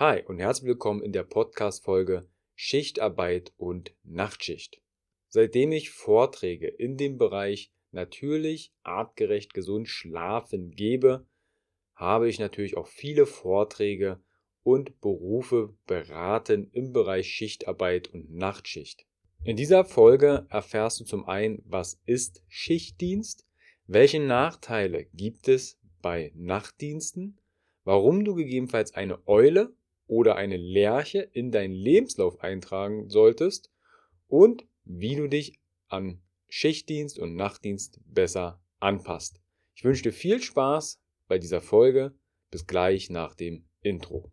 Hi und herzlich willkommen in der Podcast-Folge Schichtarbeit und Nachtschicht. Seitdem ich Vorträge in dem Bereich natürlich, artgerecht, gesund schlafen gebe, habe ich natürlich auch viele Vorträge und Berufe beraten im Bereich Schichtarbeit und Nachtschicht. In dieser Folge erfährst du zum einen, was ist Schichtdienst, welche Nachteile gibt es bei Nachtdiensten, warum du gegebenenfalls eine Eule oder eine Lerche in deinen Lebenslauf eintragen solltest und wie du dich an Schichtdienst und Nachtdienst besser anpasst. Ich wünsche dir viel Spaß bei dieser Folge. Bis gleich nach dem Intro.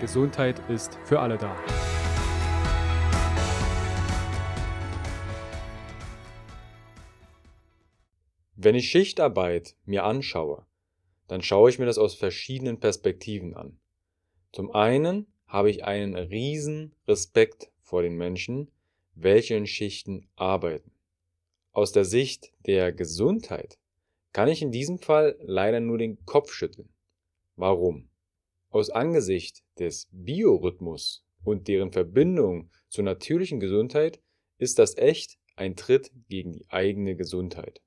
Gesundheit ist für alle da. Wenn ich Schichtarbeit mir anschaue, dann schaue ich mir das aus verschiedenen Perspektiven an. Zum einen habe ich einen riesen Respekt vor den Menschen, welche in Schichten arbeiten. Aus der Sicht der Gesundheit kann ich in diesem Fall leider nur den Kopf schütteln. Warum? Aus Angesicht des Biorhythmus und deren Verbindung zur natürlichen Gesundheit ist das echt ein Tritt gegen die eigene Gesundheit.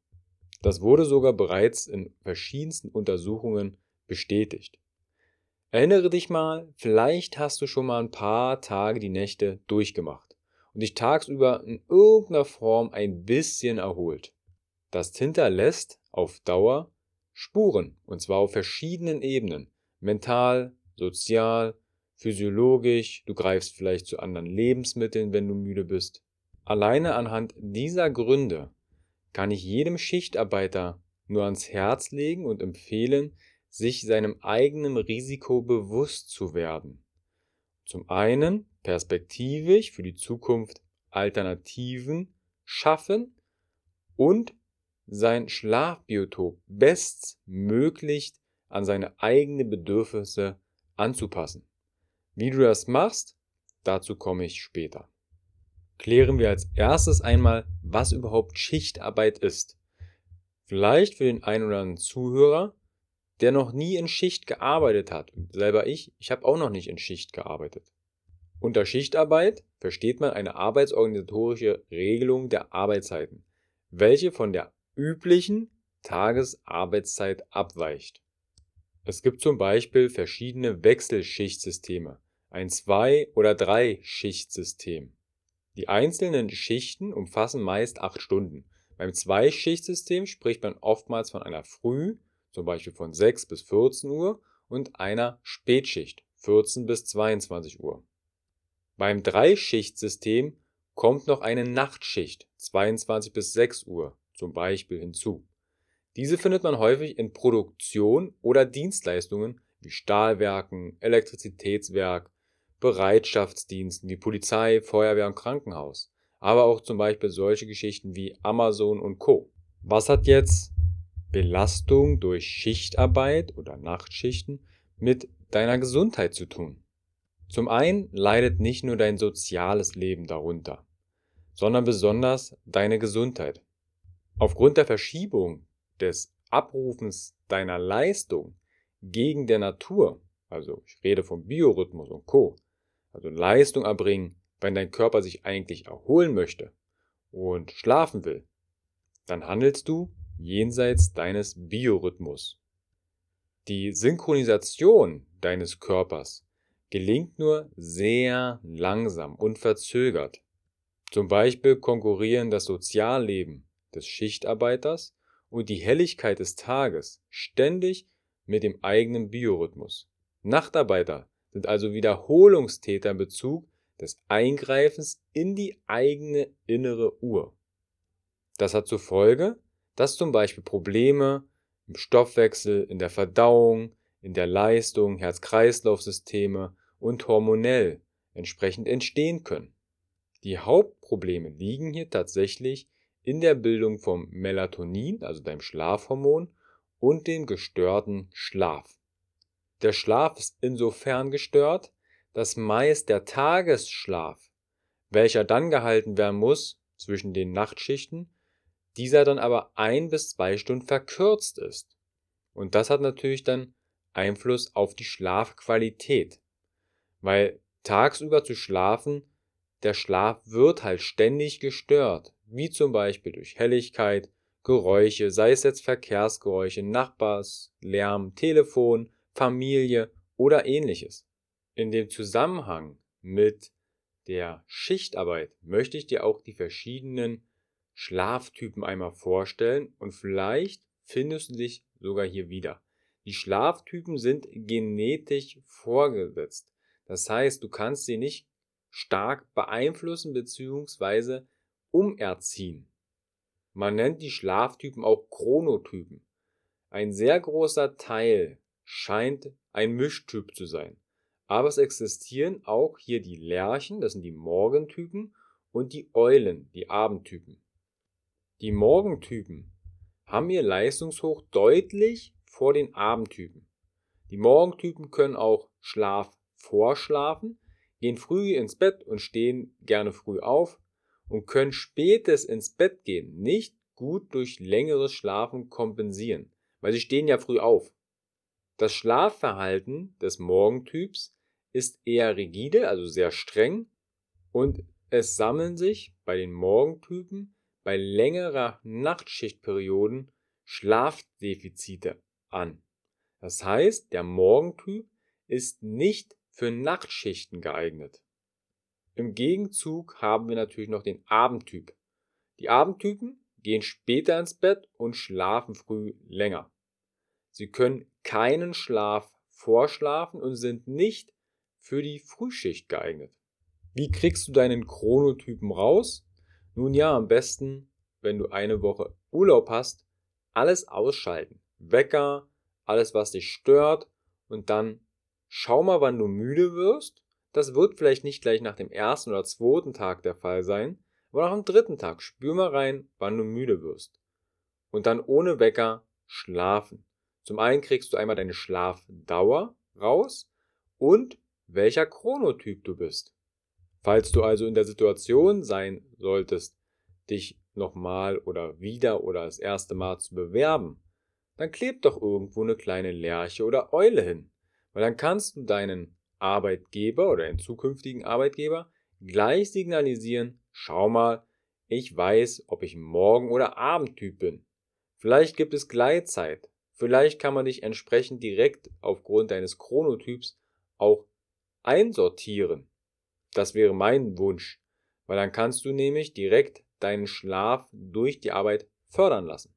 Das wurde sogar bereits in verschiedensten Untersuchungen bestätigt. Erinnere dich mal, vielleicht hast du schon mal ein paar Tage die Nächte durchgemacht und dich tagsüber in irgendeiner Form ein bisschen erholt. Das hinterlässt auf Dauer Spuren, und zwar auf verschiedenen Ebenen mental, sozial, physiologisch, du greifst vielleicht zu anderen Lebensmitteln, wenn du müde bist. Alleine anhand dieser Gründe kann ich jedem Schichtarbeiter nur ans Herz legen und empfehlen, sich seinem eigenen Risiko bewusst zu werden. Zum einen perspektivisch für die Zukunft Alternativen schaffen und sein Schlafbiotop bestmöglich an seine eigenen Bedürfnisse anzupassen. Wie du das machst, dazu komme ich später. Klären wir als erstes einmal, was überhaupt Schichtarbeit ist. Vielleicht für den einen oder anderen Zuhörer, der noch nie in Schicht gearbeitet hat. selber ich, ich habe auch noch nicht in Schicht gearbeitet. Unter Schichtarbeit versteht man eine arbeitsorganisatorische Regelung der Arbeitszeiten, welche von der üblichen Tagesarbeitszeit abweicht. Es gibt zum Beispiel verschiedene Wechselschichtsysteme, ein Zwei- oder Drei-Schichtsystem. Die einzelnen Schichten umfassen meist acht Stunden. Beim Zwei-Schichtsystem spricht man oftmals von einer Früh, zum Beispiel von 6 bis 14 Uhr, und einer Spätschicht, 14 bis 22 Uhr. Beim Dreischichtsystem kommt noch eine Nachtschicht, 22 bis 6 Uhr, zum Beispiel hinzu. Diese findet man häufig in Produktion oder Dienstleistungen wie Stahlwerken, Elektrizitätswerk, Bereitschaftsdiensten wie Polizei, Feuerwehr und Krankenhaus, aber auch zum Beispiel solche Geschichten wie Amazon und Co. Was hat jetzt Belastung durch Schichtarbeit oder Nachtschichten mit deiner Gesundheit zu tun? Zum einen leidet nicht nur dein soziales Leben darunter, sondern besonders deine Gesundheit. Aufgrund der Verschiebung des Abrufens deiner Leistung gegen der Natur, also ich rede vom Biorhythmus und Co., also Leistung erbringen, wenn dein Körper sich eigentlich erholen möchte und schlafen will, dann handelst du jenseits deines Biorhythmus. Die Synchronisation deines Körpers gelingt nur sehr langsam und verzögert. Zum Beispiel konkurrieren das Sozialleben des Schichtarbeiters und die Helligkeit des Tages ständig mit dem eigenen Biorhythmus. Nachtarbeiter sind also Wiederholungstäter in Bezug des Eingreifens in die eigene innere Uhr. Das hat zur Folge, dass zum Beispiel Probleme im Stoffwechsel, in der Verdauung, in der Leistung, Herz-Kreislauf-Systeme und hormonell entsprechend entstehen können. Die Hauptprobleme liegen hier tatsächlich in der Bildung vom Melatonin, also deinem Schlafhormon, und dem gestörten Schlaf. Der Schlaf ist insofern gestört, dass meist der Tagesschlaf, welcher dann gehalten werden muss zwischen den Nachtschichten, dieser dann aber ein bis zwei Stunden verkürzt ist. Und das hat natürlich dann Einfluss auf die Schlafqualität. Weil tagsüber zu schlafen, der Schlaf wird halt ständig gestört, wie zum Beispiel durch Helligkeit, Geräusche, sei es jetzt Verkehrsgeräusche, Nachbars, Lärm, Telefon, Familie oder ähnliches. In dem Zusammenhang mit der Schichtarbeit möchte ich dir auch die verschiedenen Schlaftypen einmal vorstellen und vielleicht findest du dich sogar hier wieder. Die Schlaftypen sind genetisch vorgesetzt. Das heißt, du kannst sie nicht stark beeinflussen bzw. umerziehen. Man nennt die Schlaftypen auch Chronotypen. Ein sehr großer Teil scheint ein Mischtyp zu sein. Aber es existieren auch hier die Lerchen, das sind die Morgentypen, und die Eulen, die Abendtypen. Die Morgentypen haben ihr Leistungshoch deutlich vor den Abendtypen. Die Morgentypen können auch Schlaf vorschlafen, gehen früh ins Bett und stehen gerne früh auf und können spätes ins Bett gehen nicht gut durch längeres Schlafen kompensieren, weil sie stehen ja früh auf. Das Schlafverhalten des Morgentyps ist eher rigide, also sehr streng, und es sammeln sich bei den Morgentypen bei längerer Nachtschichtperioden Schlafdefizite an. Das heißt, der Morgentyp ist nicht für Nachtschichten geeignet. Im Gegenzug haben wir natürlich noch den Abendtyp. Die Abendtypen gehen später ins Bett und schlafen früh länger. Sie können keinen Schlaf vorschlafen und sind nicht für die Frühschicht geeignet. Wie kriegst du deinen Chronotypen raus? Nun ja, am besten, wenn du eine Woche Urlaub hast, alles ausschalten. Wecker, alles was dich stört und dann schau mal, wann du müde wirst. Das wird vielleicht nicht gleich nach dem ersten oder zweiten Tag der Fall sein, aber nach dem dritten Tag spür mal rein, wann du müde wirst. Und dann ohne Wecker schlafen. Zum einen kriegst du einmal deine Schlafdauer raus und welcher Chronotyp du bist. Falls du also in der Situation sein solltest, dich nochmal oder wieder oder das erste Mal zu bewerben, dann kleb doch irgendwo eine kleine Lerche oder Eule hin. Weil dann kannst du deinen Arbeitgeber oder den zukünftigen Arbeitgeber gleich signalisieren, schau mal, ich weiß, ob ich Morgen- oder Abendtyp bin. Vielleicht gibt es Gleitzeit. Vielleicht kann man dich entsprechend direkt aufgrund deines Chronotyps auch einsortieren. Das wäre mein Wunsch, weil dann kannst du nämlich direkt deinen Schlaf durch die Arbeit fördern lassen.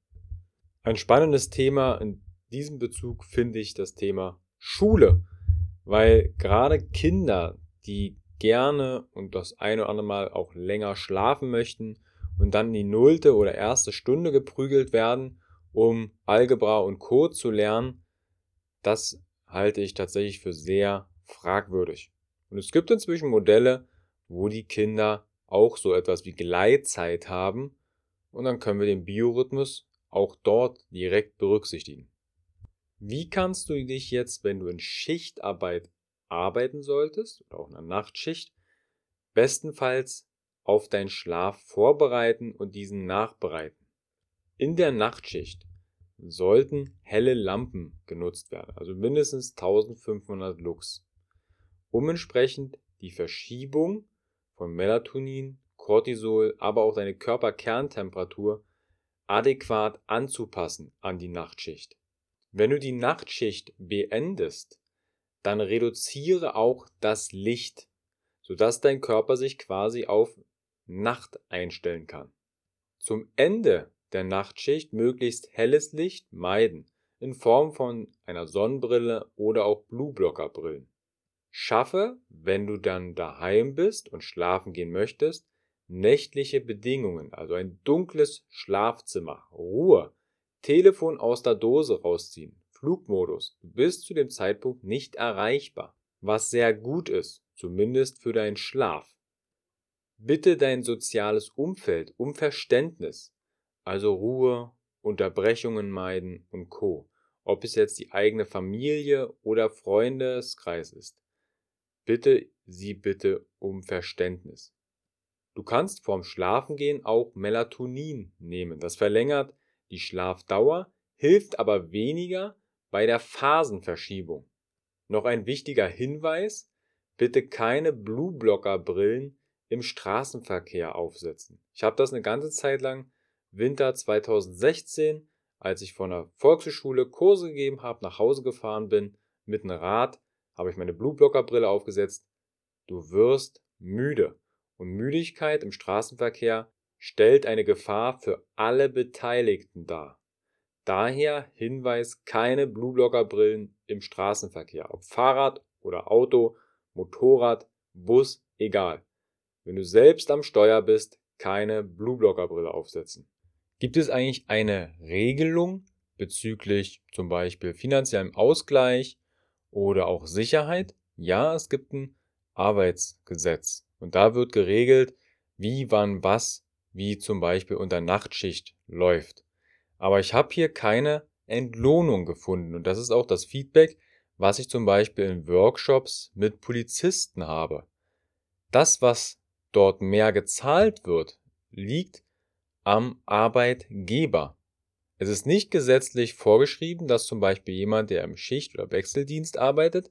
Ein spannendes Thema in diesem Bezug finde ich das Thema Schule, weil gerade Kinder, die gerne und das eine oder andere Mal auch länger schlafen möchten und dann die nullte oder erste Stunde geprügelt werden, um Algebra und Code zu lernen, das halte ich tatsächlich für sehr fragwürdig. Und es gibt inzwischen Modelle, wo die Kinder auch so etwas wie Gleitzeit haben und dann können wir den Biorhythmus auch dort direkt berücksichtigen. Wie kannst du dich jetzt, wenn du in Schichtarbeit arbeiten solltest oder auch in einer Nachtschicht, bestenfalls auf deinen Schlaf vorbereiten und diesen nachbereiten? In der Nachtschicht sollten helle Lampen genutzt werden, also mindestens 1500 Lux, um entsprechend die Verschiebung von Melatonin, Cortisol, aber auch deine Körperkerntemperatur adäquat anzupassen an die Nachtschicht. Wenn du die Nachtschicht beendest, dann reduziere auch das Licht, sodass dein Körper sich quasi auf Nacht einstellen kann. Zum Ende der Nachtschicht möglichst helles Licht meiden. in Form von einer Sonnenbrille oder auch Blueblocker-Brillen. Schaffe, wenn du dann daheim bist und schlafen gehen möchtest, nächtliche Bedingungen, also ein dunkles Schlafzimmer, Ruhe, Telefon aus der Dose rausziehen, Flugmodus, du bist zu dem Zeitpunkt nicht erreichbar, was sehr gut ist, zumindest für deinen Schlaf. Bitte dein soziales Umfeld um Verständnis, also Ruhe, Unterbrechungen meiden und Co. Ob es jetzt die eigene Familie oder Freundeskreis ist bitte sie bitte um Verständnis. Du kannst vorm Schlafengehen auch Melatonin nehmen. Das verlängert die Schlafdauer, hilft aber weniger bei der Phasenverschiebung. Noch ein wichtiger Hinweis, bitte keine Blueblocker-Brillen im Straßenverkehr aufsetzen. Ich habe das eine ganze Zeit lang, Winter 2016, als ich von der Volkshochschule Kurse gegeben habe, nach Hause gefahren bin, mit einem Rad, habe ich meine Blueblocker-Brille aufgesetzt. Du wirst müde. Und Müdigkeit im Straßenverkehr stellt eine Gefahr für alle Beteiligten dar. Daher Hinweis, keine Blueblocker-Brillen im Straßenverkehr. Ob Fahrrad oder Auto, Motorrad, Bus, egal. Wenn du selbst am Steuer bist, keine Blueblocker-Brille aufsetzen. Gibt es eigentlich eine Regelung bezüglich zum Beispiel finanziellem Ausgleich oder auch Sicherheit. Ja, es gibt ein Arbeitsgesetz und da wird geregelt, wie, wann, was, wie zum Beispiel unter Nachtschicht läuft. Aber ich habe hier keine Entlohnung gefunden und das ist auch das Feedback, was ich zum Beispiel in Workshops mit Polizisten habe. Das, was dort mehr gezahlt wird, liegt am Arbeitgeber. Es ist nicht gesetzlich vorgeschrieben, dass zum Beispiel jemand, der im Schicht- oder Wechseldienst arbeitet,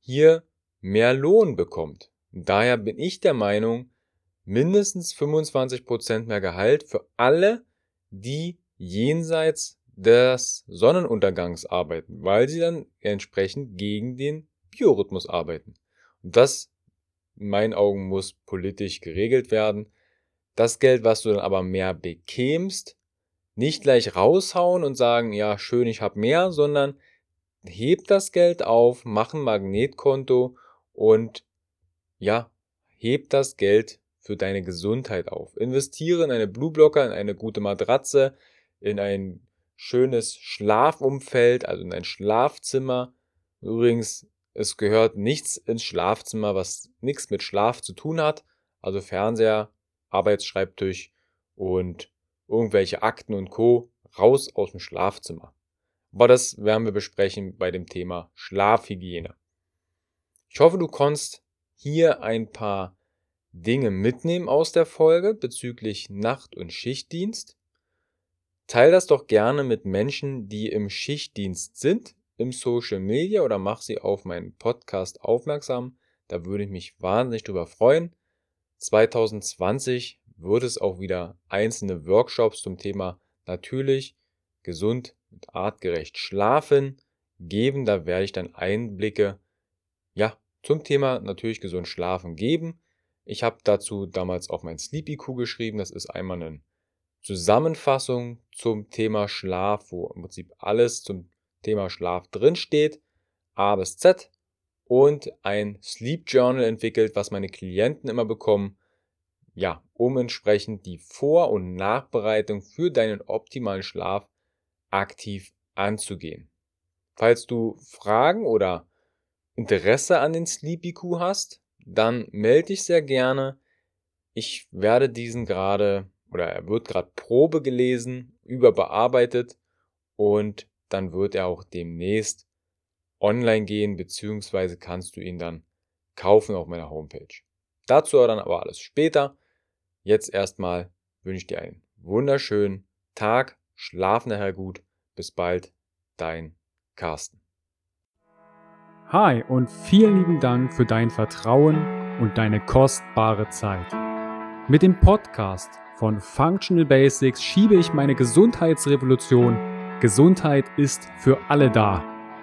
hier mehr Lohn bekommt. daher bin ich der Meinung, mindestens 25% mehr Gehalt für alle, die jenseits des Sonnenuntergangs arbeiten, weil sie dann entsprechend gegen den Biorhythmus arbeiten. Und das, in meinen Augen, muss politisch geregelt werden. Das Geld, was du dann aber mehr bekämst, nicht gleich raushauen und sagen, ja, schön, ich habe mehr, sondern heb das Geld auf, mach ein Magnetkonto und ja, heb das Geld für deine Gesundheit auf. Investiere in eine Blueblocker, in eine gute Matratze, in ein schönes Schlafumfeld, also in ein Schlafzimmer. Übrigens, es gehört nichts ins Schlafzimmer, was nichts mit Schlaf zu tun hat. Also Fernseher, Arbeitsschreibtisch und irgendwelche Akten und Co. raus aus dem Schlafzimmer. Aber das werden wir besprechen bei dem Thema Schlafhygiene. Ich hoffe, du konntest hier ein paar Dinge mitnehmen aus der Folge bezüglich Nacht- und Schichtdienst. Teil das doch gerne mit Menschen, die im Schichtdienst sind, im Social Media oder mach sie auf meinen Podcast aufmerksam. Da würde ich mich wahnsinnig drüber freuen. 2020 wird es auch wieder einzelne Workshops zum Thema natürlich, gesund und artgerecht schlafen geben. Da werde ich dann Einblicke, ja, zum Thema natürlich gesund schlafen geben. Ich habe dazu damals auch mein Sleep IQ geschrieben. Das ist einmal eine Zusammenfassung zum Thema Schlaf, wo im Prinzip alles zum Thema Schlaf drin steht. A bis Z und ein Sleep Journal entwickelt, was meine Klienten immer bekommen, ja, um entsprechend die Vor- und Nachbereitung für deinen optimalen Schlaf aktiv anzugehen. Falls du Fragen oder Interesse an den Sleep IQ hast, dann melde dich sehr gerne. Ich werde diesen gerade oder er wird gerade Probe gelesen, überbearbeitet und dann wird er auch demnächst online gehen, beziehungsweise kannst du ihn dann kaufen auf meiner Homepage. Dazu dann aber alles später. Jetzt erstmal wünsche ich dir einen wunderschönen Tag, schlaf nachher gut, bis bald, dein Carsten. Hi und vielen lieben Dank für dein Vertrauen und deine kostbare Zeit. Mit dem Podcast von Functional Basics schiebe ich meine Gesundheitsrevolution Gesundheit ist für alle da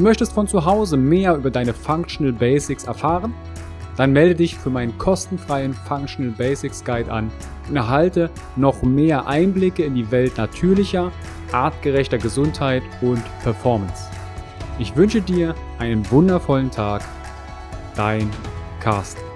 Du möchtest von zu Hause mehr über deine Functional Basics erfahren? Dann melde dich für meinen kostenfreien Functional Basics Guide an und erhalte noch mehr Einblicke in die Welt natürlicher, artgerechter Gesundheit und Performance. Ich wünsche dir einen wundervollen Tag. Dein Carsten.